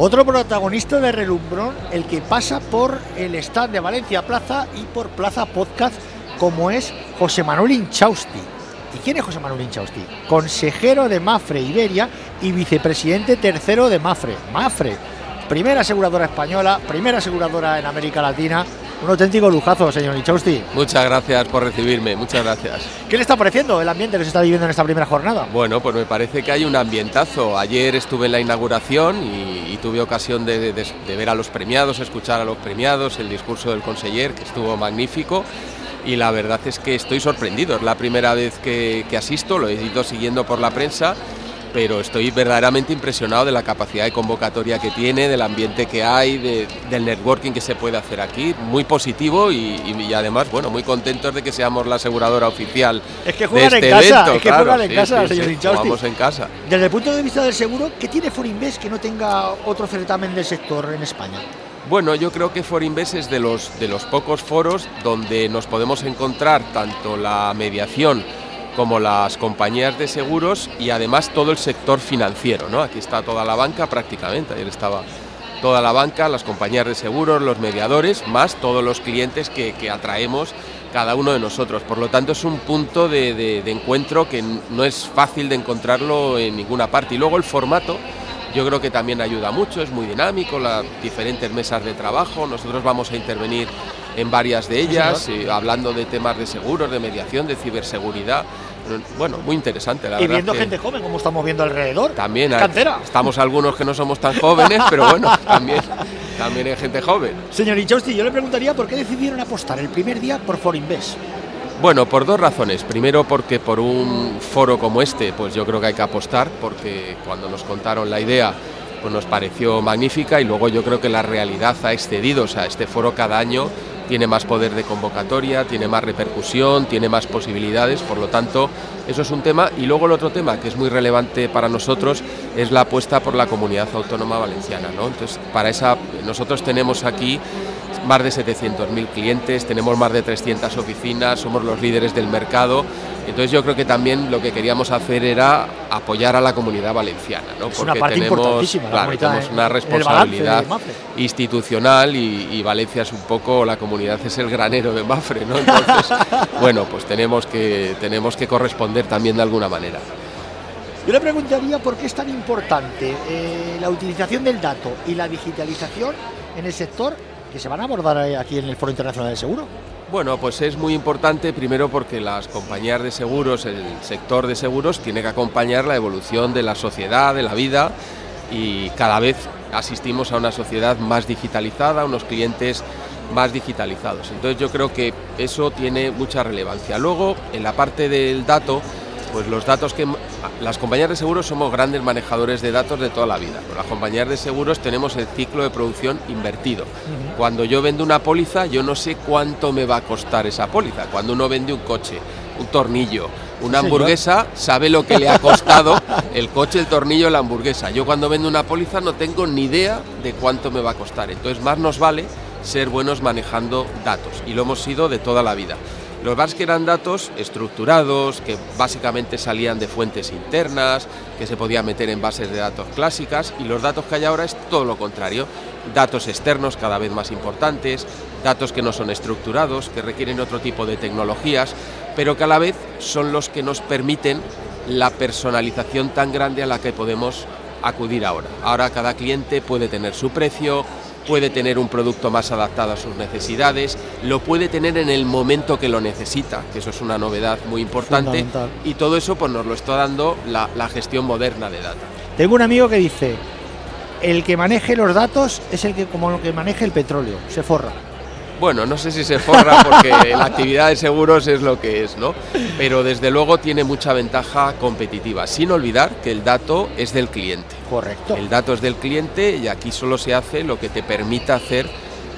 Otro protagonista de relumbrón, el que pasa por el stand de Valencia Plaza y por Plaza Podcast, como es José Manuel Inchausti. ¿Y quién es José Manuel Inchausti? Consejero de Mafre Iberia y vicepresidente tercero de Mafre. Mafre, primera aseguradora española, primera aseguradora en América Latina. Un auténtico lujazo, señor Inchausti. Muchas gracias por recibirme, muchas gracias. ¿Qué le está pareciendo el ambiente que se está viviendo en esta primera jornada? Bueno, pues me parece que hay un ambientazo. Ayer estuve en la inauguración y, y tuve ocasión de, de- de ver a los premiados, escuchar a los premiados, el discurso del conseller, que estuvo magnífico. Y la verdad es que estoy sorprendido. Es la primera vez que, que asisto, lo he ido siguiendo por la prensa, pero estoy verdaderamente impresionado de la capacidad de convocatoria que tiene, del ambiente que hay, de- del networking que se puede hacer aquí. Muy positivo y, además, bueno, muy contentos de que seamos la aseguradora oficial Es que de juegan este en casa, evento, es que claro, juegan en sí, casa, sí, señor sí, en casa. Desde el punto de vista del seguro, ¿qué tiene Forinvest que no tenga otro certamen del sector en España? Bueno, yo creo que Forinvest es de los, de los pocos foros donde nos podemos encontrar tanto la mediación como las compañías de seguros y además todo el sector financiero. ¿no? Aquí está toda la banca prácticamente, ayer estaba toda la banca, las compañías de seguros, los mediadores, más todos los clientes que, que atraemos cada uno de nosotros. Por lo tanto, es un punto de, de- encuentro que no es fácil de encontrarlo en ninguna parte. Y luego el formato, yo creo que también ayuda mucho, es muy dinámico, las diferentes mesas de trabajo, nosotros vamos a intervenir en varias de ellas, eh, hablando de temas de seguros, de mediación, de ciberseguridad. Bueno, muy interesante, la y verdad. viendo que gente joven, como estamos viendo alrededor. También hay- Cantera. estamos algunos que no somos tan jóvenes, pero bueno, también, también hay gente joven. Señor Inchausti, yo le preguntaría por qué decidieron apostar el primer día por Forinvest. Bueno, por dos razones. Primero porque por un foro como este, pues yo creo que hay que apostar, porque cuando nos contaron la idea, pues nos pareció magnífica y luego yo creo que la realidad ha excedido, o sea, este foro cada año tiene más poder de convocatoria, tiene más repercusión, tiene más posibilidades, por lo tanto, eso es un tema. Y luego el otro tema que es muy relevante para nosotros es la apuesta por la comunidad autónoma valenciana, ¿no? Entonces, para esa nosotros tenemos aquí más de 700.000 clientes, tenemos más de 300 oficinas, somos los líderes del mercado. Entonces yo creo que también lo que queríamos hacer era apoyar a la comunidad valenciana, ¿no? Es una parte importantísima, la claro, comunidad tenemos en- una responsabilidad institucional y, y Valencia es un poco, la comunidad es el granero de Mafre, ¿no? Entonces, bueno, pues tenemos que, tenemos que corresponder también de alguna manera. Yo le preguntaría por qué es tan importante eh, la utilización del dato y la digitalización en el sector que se van a abordar aquí en el Foro Internacional del Seguro. Bueno, pues es muy importante primero porque las compañías de seguros, el sector de seguros, tiene que acompañar la evolución de la sociedad, de la vida y cada vez asistimos a una sociedad más digitalizada, a unos clientes más digitalizados. Entonces yo creo que eso tiene mucha relevancia. Luego, en la parte del dato, pues los datos que las compañías de seguros somos grandes manejadores de datos de toda la vida. Las compañías de seguros tenemos el ciclo de producción invertido. Cuando yo vendo una póliza, yo no sé cuánto me va a costar esa póliza. Cuando uno vende un coche, un tornillo, una Sí, hamburguesa, sabe lo que le ha costado el coche, el tornillo, la hamburguesa. Yo cuando vendo una póliza no tengo ni idea de cuánto me va a costar. Entonces más nos vale ser buenos manejando datos y lo hemos sido de toda la vida. Los más que eran datos estructurados, que básicamente salían de fuentes internas, que se podían meter en bases de datos clásicas, y los datos que hay ahora es todo lo contrario. Datos externos cada vez más importantes, datos que no son estructurados, que requieren otro tipo de tecnologías, pero que a la vez son los que nos permiten la personalización tan grande a la que podemos acudir ahora. Ahora cada cliente puede tener su precio, puede tener un producto más adaptado a sus necesidades, lo puede tener en el momento que lo necesita, que eso es una novedad muy importante, y todo eso pues nos lo está dando la, la gestión moderna de data. Tengo un amigo que dice, el que maneje los datos es el que como lo que maneje el petróleo, se forra. Bueno, no sé si se forra porque la actividad de seguros es lo que es, ¿no? Pero desde luego tiene mucha ventaja competitiva, sin olvidar que el dato es del cliente. Correcto. El dato es del cliente y aquí solo se hace lo que te permita hacer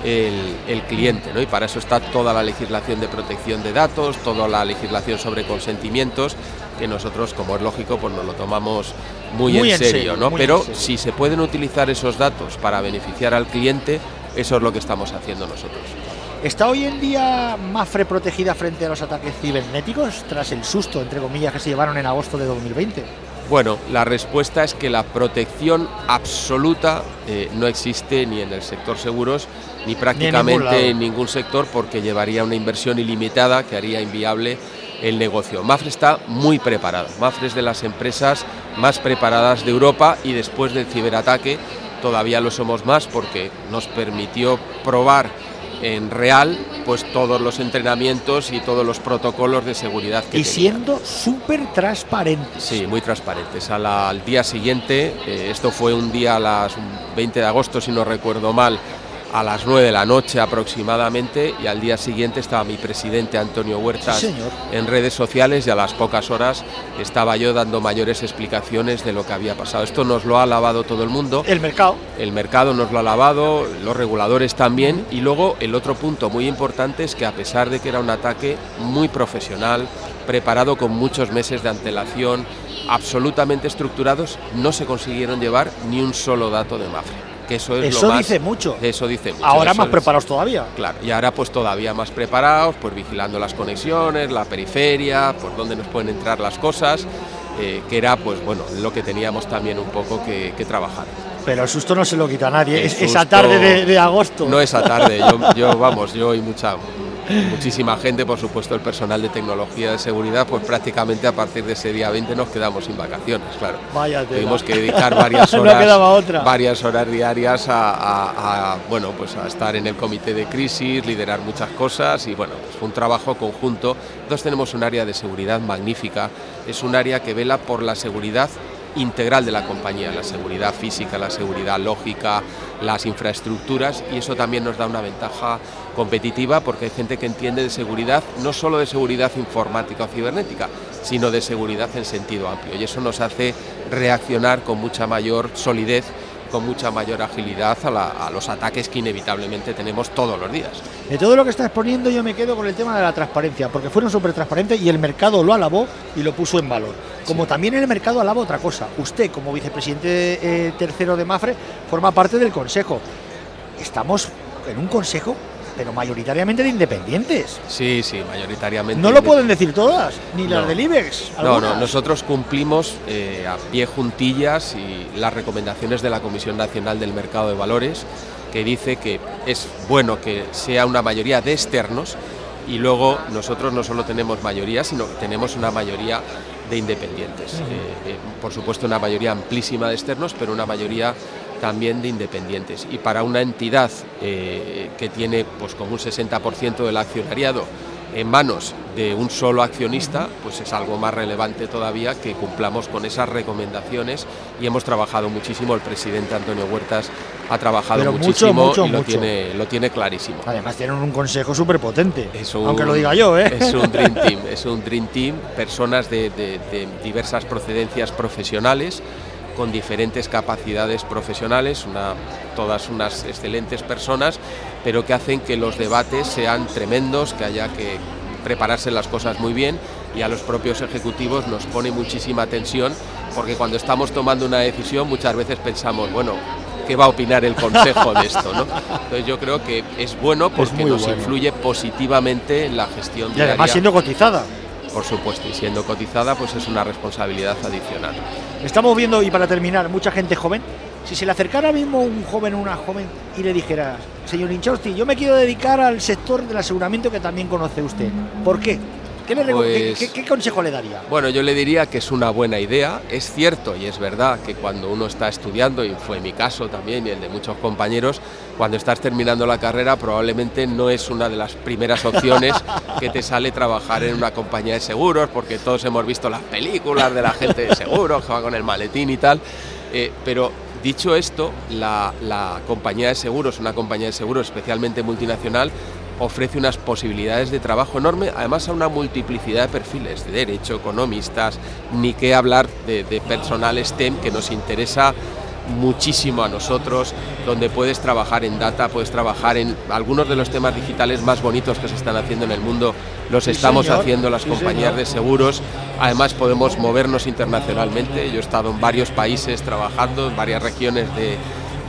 el, el cliente, ¿no? Y para eso está toda la legislación de protección de datos, toda la legislación sobre consentimientos, que nosotros, como es lógico, pues nos lo tomamos muy, Muy en, en serio, ¿no? Pero serio. si se pueden utilizar esos datos para beneficiar al cliente, eso es lo que estamos haciendo nosotros. ¿Está hoy en día Mafre protegida frente a los ataques cibernéticos tras el susto, entre comillas, que se llevaron en agosto de 2020? Bueno, la respuesta es que la protección absoluta eh, no existe ni en el sector seguros ni prácticamente en ningún, sector porque llevaría una inversión ilimitada que haría inviable el negocio. Mafre está muy preparado. Mafre es de las empresas más preparadas de Europa y después del ciberataque todavía lo somos más porque nos permitió probar en real pues todos los entrenamientos y todos los protocolos de seguridad que y siendo súper transparentes. Sí muy transparentes. Al día siguiente eh, esto fue un día a las 20 de agosto si no recuerdo mal a las 9 de la noche aproximadamente y al día siguiente estaba mi presidente Antonio Huertas en redes sociales y a las pocas horas estaba yo dando mayores explicaciones de lo que había pasado. Esto nos lo ha lavado todo el mundo. El mercado. El mercado nos lo ha lavado, los reguladores también y luego el otro punto muy importante es que a pesar de que era un ataque muy profesional, preparado con muchos meses de antelación, absolutamente estructurados, no se consiguieron llevar ni un solo dato de Eso es eso dice mucho. Eso dice mucho. Ahora más preparados todavía. Claro, y ahora pues todavía más preparados, pues vigilando las conexiones, la periferia, por dónde nos pueden entrar las cosas, eh, que era pues bueno, lo que teníamos también un poco que, trabajar. Pero el susto no se lo quita a nadie, esa tarde de, de, agosto. No esa tarde, yo, yo vamos, yo y mucha muchísima gente, por supuesto el personal de tecnología de seguridad, pues prácticamente a partir de ese día 20 nos quedamos sin vacaciones, claro. Vaya Tuvimos que dedicar varias horas, varias horas diarias a, bueno, pues a estar en el comité de crisis, liderar muchas cosas y bueno, pues fue un trabajo conjunto. Entonces tenemos un área de seguridad magnífica, es un área que vela por la seguridad integral de la compañía, la seguridad física, la seguridad lógica, las infraestructuras y eso también nos da una ventaja competitiva porque hay gente que entiende de seguridad, no solo de seguridad informática o cibernética, sino de seguridad en sentido amplio y eso nos hace reaccionar con mucha mayor solidez con mucha mayor agilidad a, los ataques que inevitablemente tenemos todos los días. De todo lo que está exponiendo yo me quedo con el tema de la transparencia, porque fueron súper transparentes y el mercado lo alabó y lo puso en valor. Como también en el mercado alaba otra cosa. Usted, como vicepresidente eh, tercero de Mafre, forma parte del Consejo. Estamos en un Consejo pero mayoritariamente de independientes. Sí, sí, mayoritariamente. No lo pueden decir todas, ni las del IBEX. No, no, nosotros cumplimos eh, a pie juntillas y las recomendaciones de la Comisión Nacional del Mercado de Valores, que dice que es bueno que sea una mayoría de externos y luego nosotros no solo tenemos mayoría, sino que tenemos una mayoría de independientes. Eh, eh, por supuesto, una mayoría amplísima de externos, pero una mayoría también de independientes. Y para una entidad eh, que tiene pues como un 60% del accionariado en manos de un solo accionista, pues es algo más relevante todavía que cumplamos con esas recomendaciones y hemos trabajado muchísimo, el presidente Antonio Huertas ha trabajado muchísimo y lo tiene, lo tiene clarísimo. Además tienen un consejo súper potente, aunque lo diga yo. ¿eh? Es un Dream Team, es un Dream Team, personas de, de diversas procedencias profesionales, con diferentes capacidades profesionales, una, todas unas excelentes personas, pero que hacen que los debates sean tremendos, que haya que prepararse las cosas muy bien y a los propios ejecutivos nos pone muchísima tensión porque cuando estamos tomando una decisión muchas veces pensamos, bueno, ¿qué va a opinar el Consejo de esto? ¿no? Entonces yo creo que es bueno porque nos influye positivamente en la gestión. Y además siendo cotizada por supuesto, y siendo cotizada, pues es una responsabilidad adicional. Estamos viendo, y para terminar, mucha gente joven. Si se le acercara mismo un joven o una joven y le dijera, señor Inchausti, yo me quiero dedicar al sector del aseguramiento que también conoce usted, ¿por qué? Pues ¿Qué, consejo le daría? Bueno, yo le diría que es una buena idea. Es cierto y es verdad que cuando uno está estudiando, y fue mi caso también y el de muchos compañeros, cuando estás terminando la carrera probablemente no es una de las primeras opciones que te sale trabajar en una compañía de seguros, porque todos hemos visto las películas de la gente de seguros que va con el maletín y tal. Eh, pero dicho esto, la, la compañía de seguros, una compañía de seguros especialmente multinacional, ofrece unas posibilidades de trabajo enorme, además a una multiplicidad de perfiles, de derecho, economistas, ni qué hablar de, personal STEM que nos interesa muchísimo a nosotros, donde puedes trabajar en data, puedes trabajar en algunos de los temas digitales más bonitos que se están haciendo en el mundo, los estamos haciendo las compañías de seguros, además podemos movernos internacionalmente, yo he estado en varios países trabajando, en varias regiones de,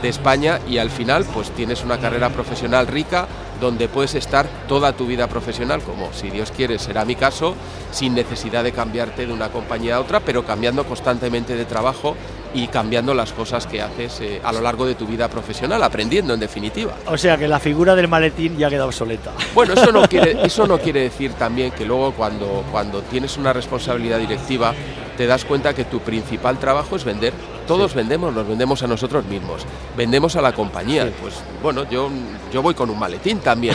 de España y al final pues tienes una carrera profesional rica donde puedes estar toda tu vida profesional, como si Dios quiere será mi caso, sin necesidad de cambiarte de una compañía a otra, pero cambiando constantemente de trabajo y cambiando las cosas que haces eh, a lo largo de tu vida profesional, aprendiendo en definitiva. O sea que la figura del maletín ya queda obsoleta. Bueno, eso no quiere, eso no quiere decir también que luego cuando, cuando tienes una responsabilidad directiva te das cuenta que tu principal trabajo es vender. Todos vendemos, nos vendemos a nosotros mismos, vendemos a la compañía. Pues bueno, yo, yo voy con un maletín también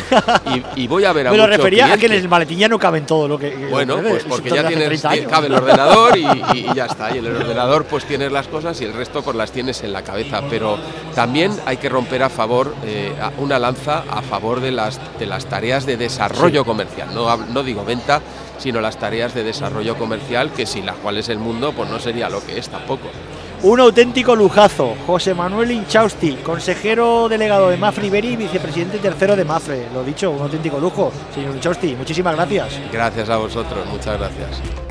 y, voy a ver a Me lo refería a que en el maletín ya no caben todo lo que. Bueno, pues porque ya tienes, cabe el ordenador y, ya está. Y en el ordenador pues tienes las cosas y el resto pues las tienes en la cabeza. Pero también hay que romper a favor, eh, una lanza a favor de las, de las tareas de desarrollo comercial. No, no digo venta, sino las tareas de desarrollo comercial, que sin las cuales el mundo pues no sería lo que es tampoco. Un auténtico lujazo, José Manuel Inchausti, consejero delegado de Mafre Iberi y vicepresidente tercero de Mafre. Lo dicho, un auténtico lujo, señor Inchausti. Muchísimas gracias. Gracias a vosotros, muchas gracias.